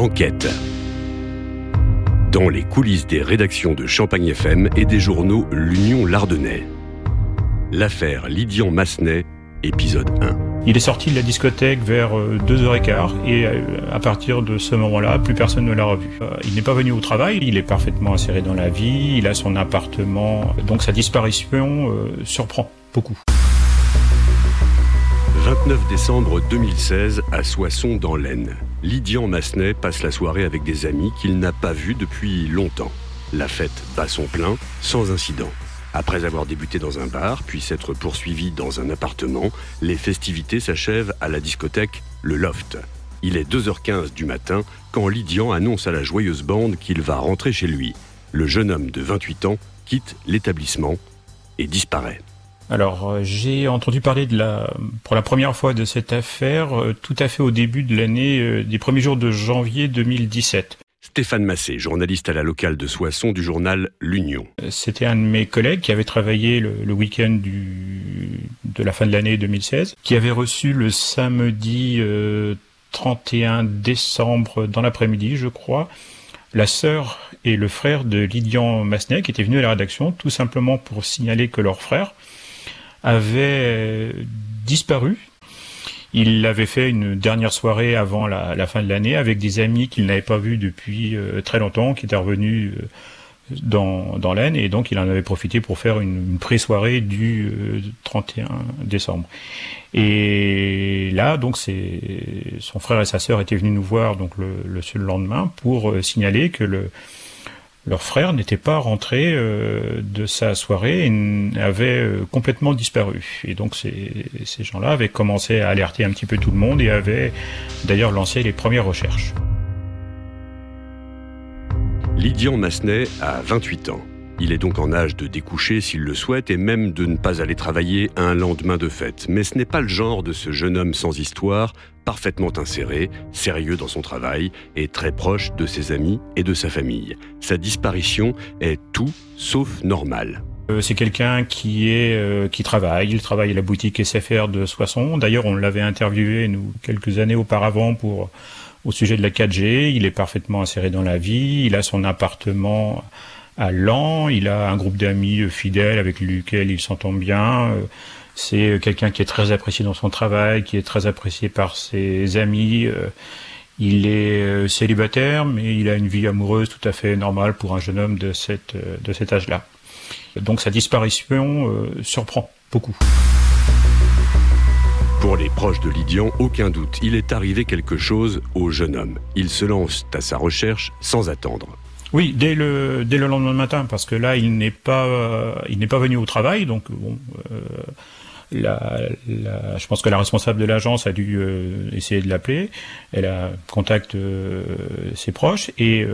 Enquête. Dans les coulisses des rédactions de Champagne FM et des journaux L'Union Lardonnais. L'affaire Lydian Massenet, épisode 1. Il est sorti de la discothèque vers 2h15 et euh, à partir de ce moment-là, plus personne ne l'a revu. Euh, il n'est pas venu au travail, il est parfaitement inséré dans la vie, il a son appartement, donc sa disparition euh, surprend beaucoup. 29 décembre 2016 à Soissons dans l'Aisne. Lydian Massenet passe la soirée avec des amis qu'il n'a pas vus depuis longtemps. La fête bat son plein, sans incident. Après avoir débuté dans un bar, puis s'être poursuivi dans un appartement, les festivités s'achèvent à la discothèque Le Loft. Il est 2h15 du matin quand Lydian annonce à la joyeuse bande qu'il va rentrer chez lui. Le jeune homme de 28 ans quitte l'établissement et disparaît. Alors, euh, j'ai entendu parler de la, pour la première fois de cette affaire euh, tout à fait au début de l'année, euh, des premiers jours de janvier 2017. Stéphane Massé, journaliste à la locale de Soissons du journal L'Union. C'était un de mes collègues qui avait travaillé le, week-end du, de la fin de l'année 2016, qui avait reçu le samedi 31 décembre dans l'après-midi, je crois, la sœur et le frère de Lydian Massenet qui étaient venus à la rédaction tout simplement pour signaler que leur frère, avait disparu. Il avait fait une dernière soirée avant la, fin de l'année avec des amis qu'il n'avait pas vus depuis euh, très longtemps, qui étaient revenus euh, dans, dans l'Aisne, et donc il en avait profité pour faire une, pré-soirée du 31 euh, décembre. Et là, donc, son frère et sa sœur étaient venus nous voir donc le, le lendemain pour signaler que le leur frère n'était pas rentré euh, de sa soirée et avait euh, complètement disparu. Et donc ces, ces gens-là avaient commencé à alerter un petit peu tout le monde et avaient d'ailleurs lancé les premières recherches. Lydian Massenet a 28 ans. Il est donc en âge de découcher s'il le souhaite et même de ne pas aller travailler un lendemain de fête. Mais ce n'est pas le genre de ce jeune homme sans histoire, parfaitement inséré, sérieux dans son travail et très proche de ses amis et de sa famille. Sa disparition est tout sauf normale. Euh, c'est quelqu'un qui est euh, qui travaille. Il travaille à la boutique SFR de Soissons. D'ailleurs, on l'avait interviewé nous quelques années auparavant pour au sujet de la 4G. Il est parfaitement inséré dans la vie. Il a son appartement à Lens. Il a un groupe d'amis fidèles avec lesquels il s'entend bien. Euh, c'est quelqu'un qui est très apprécié dans son travail, qui est très apprécié par ses amis. Euh, il est euh, célibataire, mais il a une vie amoureuse tout à fait normale pour un jeune homme de, cet âge-là. Donc sa disparition surprend beaucoup. Pour les proches de Lydian, aucun doute, il est arrivé quelque chose au jeune homme. Il se lance à sa recherche sans attendre. Oui, dès le dès le lendemain matin, parce que là, il n'est pas euh, il n'est pas venu au travail, donc bon. Euh, la, la, je pense que la responsable de l'agence a dû euh, essayer de l'appeler. Elle a contacté euh, ses proches et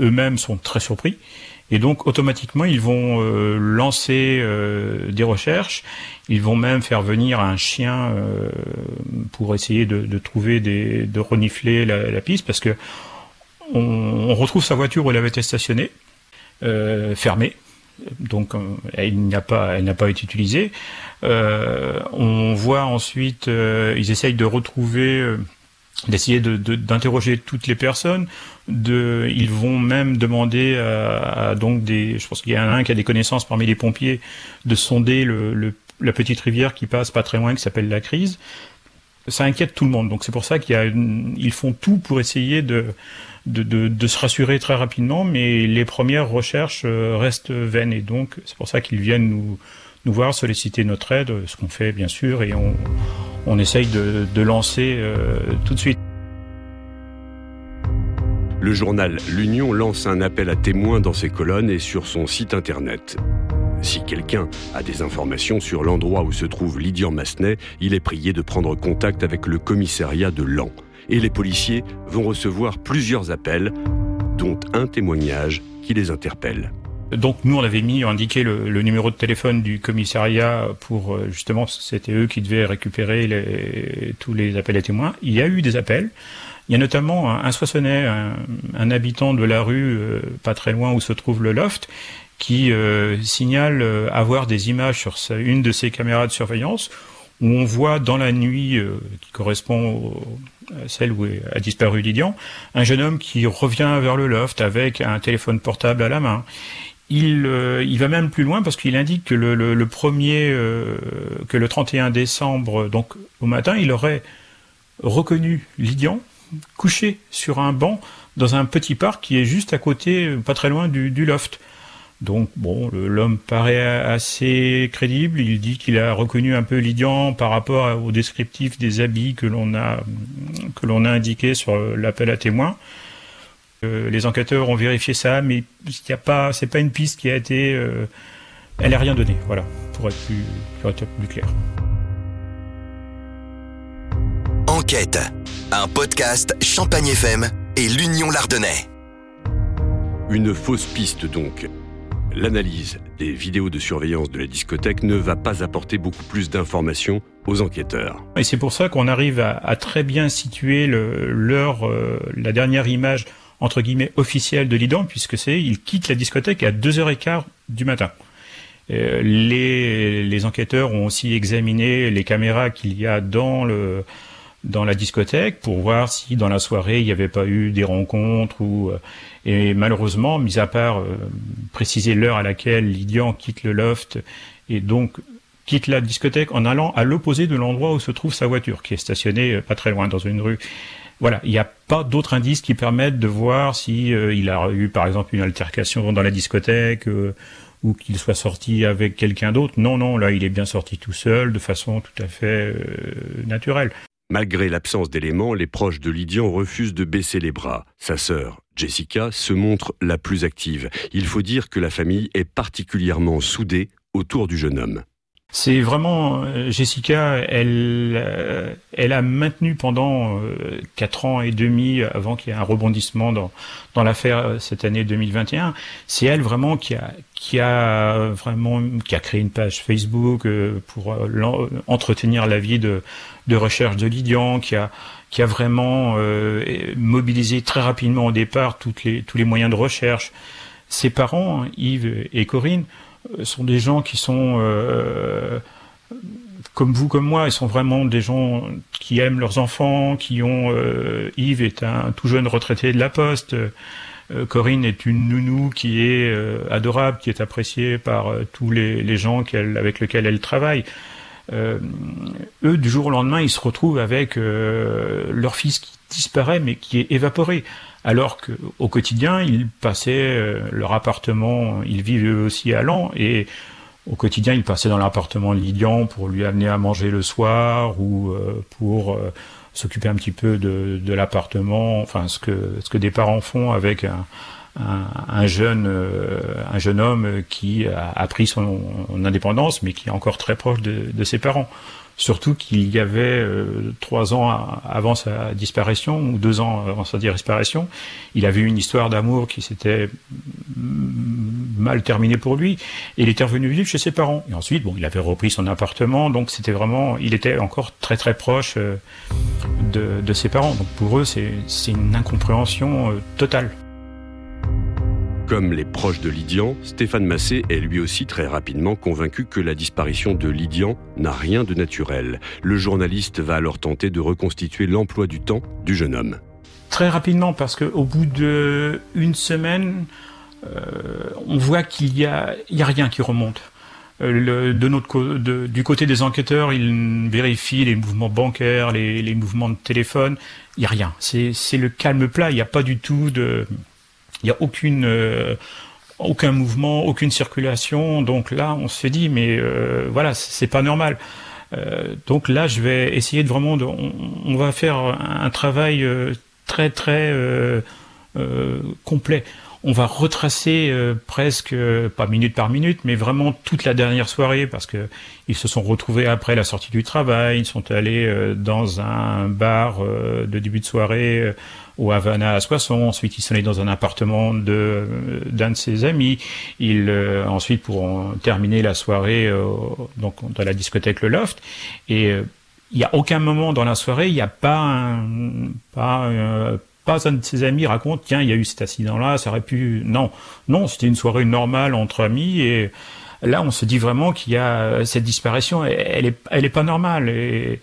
eux-mêmes sont très surpris. Et donc automatiquement ils vont lancer des recherches. Ils vont même faire venir un chien pour essayer de, de, trouver des de renifler la, la piste parce que on, retrouve sa voiture où elle avait été stationnée, euh, fermée. Donc euh, elle n'a pas, été utilisée. Euh, on voit ensuite, ils essayent de retrouver d'essayer d'interroger toutes les personnes. De, ils vont même demander à, donc des, je pense qu'il y en a un qui a des connaissances parmi les pompiers, de sonder la petite rivière qui passe pas très loin, qui s'appelle la Crise. Ça inquiète tout le monde. Donc c'est pour ça qu'ils font tout pour essayer de, de, se rassurer très rapidement, mais les premières recherches euh, restent vaines et donc c'est pour ça qu'ils viennent nous, voir, solliciter notre aide, ce qu'on fait bien sûr, et on, on essaye de, lancer euh, tout de suite. Le journal L'Union lance un appel à témoins dans ses colonnes et sur son site internet. Si quelqu'un a des informations sur l'endroit où se trouve Lydian Massenet, il est prié de prendre contact avec le commissariat de Lens et les policiers vont recevoir plusieurs appels, dont un témoignage qui les interpelle. Donc nous on avait mis, indiqué le, le numéro de téléphone du commissariat pour euh, justement c'était eux qui devaient récupérer les, tous les appels à témoins. Il y a eu des appels. Il y a notamment un, Soissonnais, un, habitant de la rue euh, pas très loin où se trouve le loft, qui euh, signale avoir des images sur sa, une de ses caméras de surveillance où on voit dans la nuit qui correspond à celle où a disparu Lydian, un jeune homme qui revient vers le loft avec un téléphone portable à la main. Il, il va même plus loin parce qu'il indique que le, premier, que le 31 décembre, donc au matin, il aurait reconnu Lydian couché sur un banc dans un petit parc qui est juste à côté, pas très loin du, loft. Donc bon, l'homme paraît assez crédible. Il dit qu'il a reconnu un peu Lydian par rapport au descriptif des habits que l'on a que l'on a indiqué sur l'appel à témoins. Euh, les enquêteurs ont vérifié ça, mais il y a pas, c'est pas une piste qui a été, euh, elle n'a rien donné. Voilà, pour être plus, pour être plus clair. Enquête, un podcast Champagne FM et l'Union Lardonnais. Une fausse piste donc. L'analyse des vidéos de surveillance de la discothèque ne va pas apporter beaucoup plus d'informations aux enquêteurs. Et c'est pour ça qu'on arrive à, très bien situer l'heure, euh, la dernière image entre guillemets officielle de Lidan, puisque c'est il quitte la discothèque à 2h15 du matin. Euh, les, les enquêteurs ont aussi examiné les caméras qu'il y a dans le dans la discothèque pour voir si dans la soirée il n'y avait pas eu des rencontres ou euh, et malheureusement, mis à part euh, préciser l'heure à laquelle Lydian quitte le loft et donc quitte la discothèque en allant à l'opposé de l'endroit où se trouve sa voiture, qui est stationnée euh, pas très loin dans une rue. Voilà, il n'y a pas d'autres indices qui permettent de voir si il a eu par exemple une altercation dans la discothèque ou qu'il soit sorti avec quelqu'un d'autre. Non, non, là il est bien sorti tout seul, de façon tout à fait naturelle. Malgré l'absence d'éléments, les proches de Lydian refusent de baisser les bras. Sa sœur, Jessica, se montre la plus active. Il faut dire que la famille est particulièrement soudée autour du jeune homme. C'est vraiment euh, Jessica, elle, euh, elle a maintenu pendant euh, quatre ans et demi avant qu'il y ait un rebondissement dans dans l'affaire cette année 2021. C'est elle vraiment qui a qui a vraiment qui a créé une page Facebook pour entretenir la vie de de recherche de Lydian, qui a qui a vraiment mobilisé très rapidement au départ toutes les tous les moyens de recherche. Ses parents, Yves et Corinne, sont des gens qui sont euh, comme vous, comme moi, ils sont vraiment des gens qui aiment leurs enfants, qui ont. Euh, Yves est un tout jeune retraité de la Poste. Corinne est une nounou qui est adorable, qui est appréciée par tous les, gens avec lesquels elle travaille. Eux, du jour au lendemain, ils se retrouvent avec leur fils qui disparaît, mais qui est évaporé. Alors qu'au quotidien, ils passaient euh, leur appartement, ils vivaient aussi à Lan, et au quotidien, ils passaient dans l'appartement de Lydian pour lui amener à manger le soir ou euh, pour euh, s'occuper un petit peu de, l'appartement, enfin ce que, ce que des parents font avec un, jeune, un jeune homme qui a, pris son indépendance, mais qui est encore très proche de ses parents. Surtout qu'il y avait euh, trois ans avant sa disparition ou deux ans avant sa disparition, il avait eu une histoire d'amour qui s'était mal terminée pour lui. Et il était revenu vivre chez ses parents. Et ensuite, bon, il avait repris son appartement, donc c'était vraiment, il était encore très très proche euh, de, de, ses parents. Donc pour eux, c'est une incompréhension euh, totale. Comme les proches de Lydian, Stéphane Massé est lui aussi très rapidement convaincu que la disparition de Lydian n'a rien de naturel. Le journaliste va alors tenter de reconstituer l'emploi du temps du jeune homme. Très rapidement, parce qu'au bout d'une semaine, euh, on voit qu'il n'y a, a rien qui remonte. Euh, du côté des enquêteurs, ils vérifient les mouvements bancaires, les, les mouvements de téléphone. Il n'y a rien. C'est le calme plat. Il n'y a pas du tout de il n'y a aucune euh, aucun mouvement, aucune circulation. Donc là, on se dit, mais euh, voilà, c'est pas normal. Euh, donc là, je vais essayer de vraiment, de, on, va faire un travail euh, très très complet. On va retracer presque, pas minute par minute, mais vraiment toute la dernière soirée, parce que ils se sont retrouvés après la sortie du travail, ils sont allés dans un bar de début de soirée au Havana à Soissons. Ensuite, il s'en est dans un appartement de d'un de ses amis. Il euh, ensuite pour terminer la soirée euh, donc dans la discothèque Le Loft et euh, il n'y a aucun moment dans la soirée, il n'y a pas un, pas pas un de ses amis raconte tiens il y a eu cet accident là, ça aurait pu non non c'était une soirée normale entre amis et là, on se dit vraiment qu'il y a cette disparition, elle est, elle est pas normale. Et,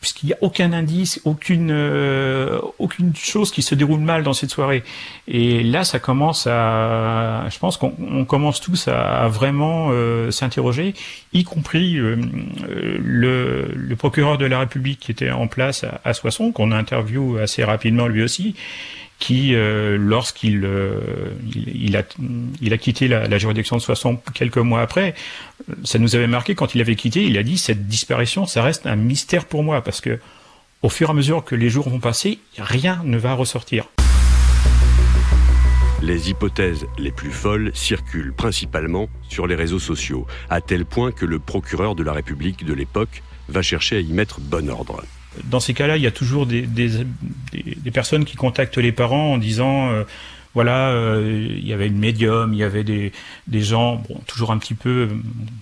puisqu'il n'y a aucun indice, aucune euh, aucune chose qui se déroule mal dans cette soirée. Et là, ça commence à, je pense qu'on commence tous à, vraiment euh, s'interroger, y compris euh, le, le, procureur de la République qui était en place à, à Soissons, qu'on interviewe assez rapidement lui aussi, qui, lorsqu'il il, a, il a quitté la, la juridiction de Soissons quelques mois après, ça nous avait marqué quand il avait quitté, il a dit cette disparition, ça reste un mystère pour moi parce que au fur et à mesure que les jours vont passer, rien ne va ressortir. Les hypothèses les plus folles circulent principalement sur les réseaux sociaux, à tel point que le procureur de la République de l'époque va chercher à y mettre bon ordre. Dans ces cas-là, il y a toujours des, personnes qui contactent les parents en disant euh, voilà, euh, il y avait une médium, il y avait des, gens, bon, toujours un petit peu euh,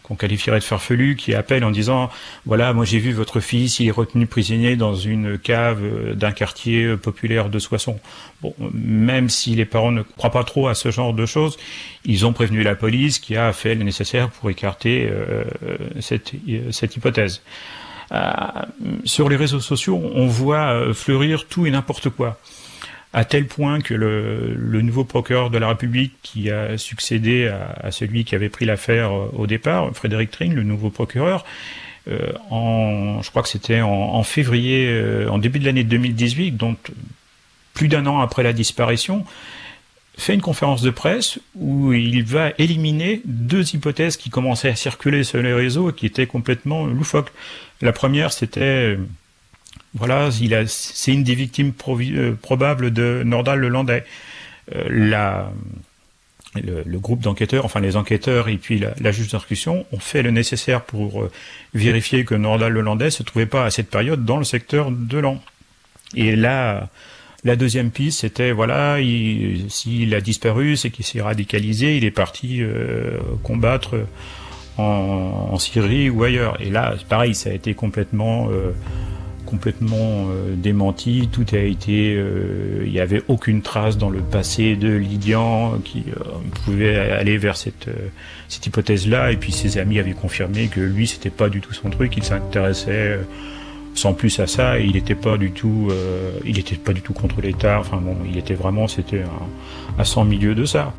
qu'on qualifierait de farfelus, qui appellent en disant voilà, moi j'ai vu votre fils, il est retenu prisonnier dans une cave d'un quartier populaire de Soissons. Bon, même si les parents ne croient pas trop à ce genre de choses, ils ont prévenu la police qui a fait le nécessaire pour écarter cette hypothèse. Sur les réseaux sociaux, on voit fleurir tout et n'importe quoi. À tel point que le, nouveau procureur de la République qui a succédé à, celui qui avait pris l'affaire euh, au départ, Frédéric Tring, le nouveau procureur, euh, je crois que c'était en, février, euh, en début de l'année 2018, donc plus d'un an après la disparition, fait une conférence de presse où il va éliminer deux hypothèses qui commençaient à circuler sur les réseaux et qui étaient complètement loufoques. La première, c'était voilà, il a, c'est une des victimes euh, probables de Nordal le Landais. Euh, la, le, groupe d'enquêteurs, enfin les enquêteurs et puis la, juge d'instruction ont fait le nécessaire pour euh, vérifier que Nordal le Landais se trouvait pas à cette période dans le secteur de Lan. Et là, la deuxième piste, c'était voilà, s'il a disparu, c'est qu'il s'est radicalisé, il est parti combattre en, Syrie ou ailleurs. Et là, pareil, ça a été complètement complètement euh, démenti. Tout a été, euh, il n'y avait aucune trace dans le passé de Lydian qui euh, pouvait aller vers cette cette hypothèse-là. Et puis ses amis avaient confirmé que lui, c'était pas du tout son truc. Il s'intéressait sans plus à ça. Il n'était pas du tout, il était pas du tout contre l'État. Enfin bon, il était vraiment, c'était à 100 milieu de ça.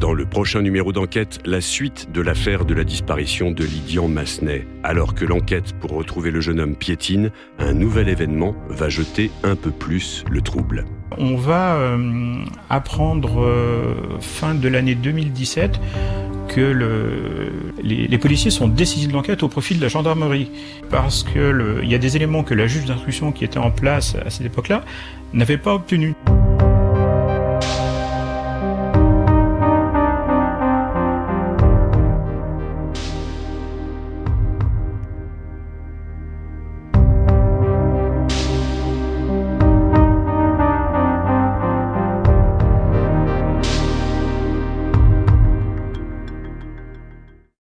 Dans le prochain numéro d'enquête, la suite de l'affaire de la disparition de Lydian Massenet. Alors que l'enquête pour retrouver le jeune homme piétine, un nouvel événement va jeter un peu plus le trouble. On va euh, apprendre euh, fin de l'année 2017 que le, les, les, policiers sont décisifs de l'enquête au profit de la gendarmerie. Parce qu'il y a des éléments que la juge d'instruction qui était en place à cette époque-là n'avait pas obtenus.